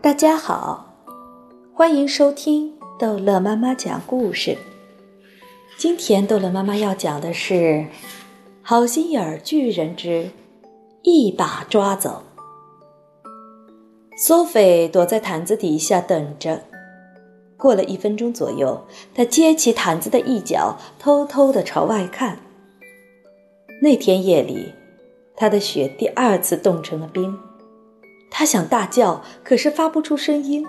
大家好，欢迎收听逗乐妈妈讲故事。今天逗乐妈妈要讲的是《好心眼儿巨人之一把抓走》。索菲躲在毯子底下等着。过了一分钟左右，他揭起毯子的一角，偷偷的朝外看。那天夜里，他的血第二次冻成了冰。他想大叫，可是发不出声音。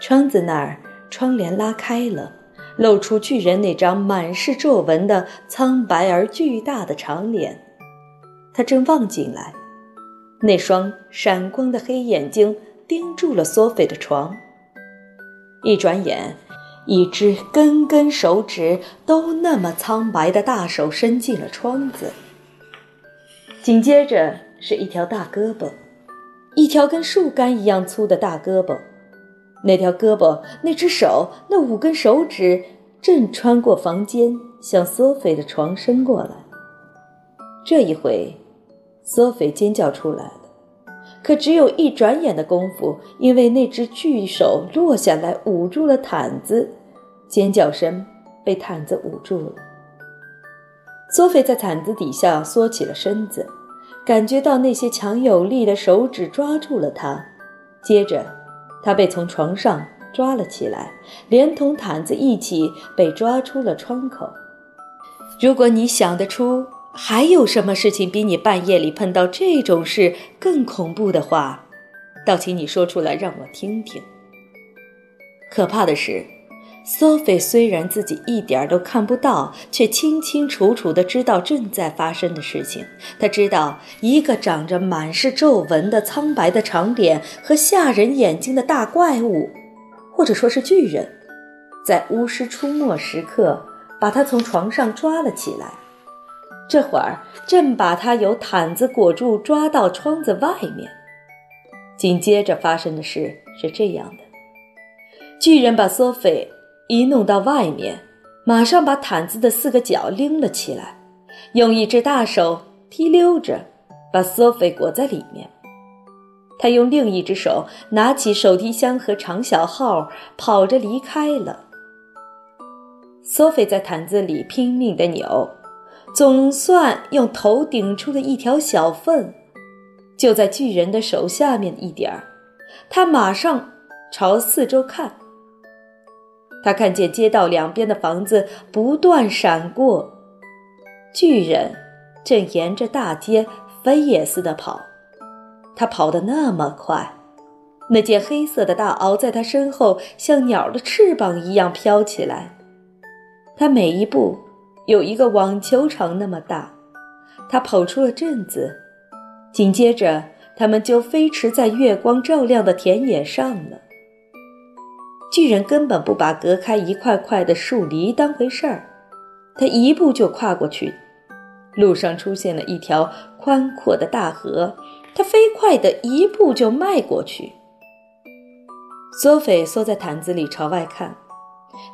窗子那儿，窗帘拉开了，露出巨人那张满是皱纹的苍白而巨大的长脸。他正望进来，那双闪光的黑眼睛盯住了索菲的床。一转眼，一只根根手指都那么苍白的大手伸进了窗子，紧接着是一条大胳膊。一条跟树干一样粗的大胳膊，那条胳膊、那只手、那五根手指正穿过房间，向索菲的床伸过来。这一回，索菲尖叫出来了，可只有一转眼的功夫，因为那只巨手落下来捂住了毯子，尖叫声被毯子捂住了。索菲在毯子底下缩起了身子。感觉到那些强有力的手指抓住了他，接着，他被从床上抓了起来，连同毯子一起被抓出了窗口。如果你想得出还有什么事情比你半夜里碰到这种事更恐怖的话，倒请你说出来让我听听。可怕的是。索菲虽然自己一点儿都看不到，却清清楚楚地知道正在发生的事情。他知道，一个长着满是皱纹的苍白的长脸和吓人眼睛的大怪物，或者说是巨人，在巫师出没时刻把他从床上抓了起来。这会儿正把他由毯子裹住，抓到窗子外面。紧接着发生的事是这样的：巨人把索菲。一弄到外面，马上把毯子的四个角拎了起来，用一只大手提溜着把索菲裹在里面。他用另一只手拿起手提箱和长小号，跑着离开了。索菲在毯子里拼命地扭，总算用头顶出了一条小缝，就在巨人的手下面一点儿。他马上朝四周看。他看见街道两边的房子不断闪过，巨人正沿着大街飞也似的跑。他跑得那么快，那件黑色的大袄在他身后像鸟的翅膀一样飘起来。他每一步有一个网球场那么大。他跑出了镇子，紧接着他们就飞驰在月光照亮的田野上了。巨人根本不把隔开一块块的树篱当回事儿，他一步就跨过去。路上出现了一条宽阔的大河，他飞快地一步就迈过去。索菲缩在毯子里朝外看，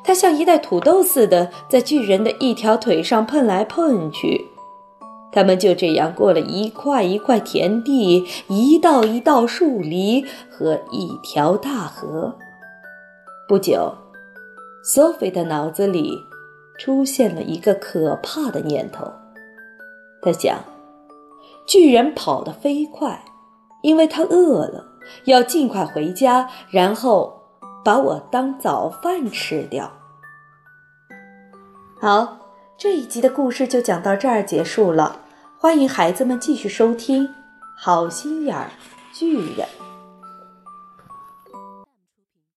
他像一袋土豆似的在巨人的一条腿上碰来碰去。他们就这样过了一块一块田地，一道一道树篱和一条大河。不久，索菲的脑子里出现了一个可怕的念头。他想，巨人跑得飞快，因为他饿了，要尽快回家，然后把我当早饭吃掉。好，这一集的故事就讲到这儿结束了。欢迎孩子们继续收听《好心眼儿巨人》。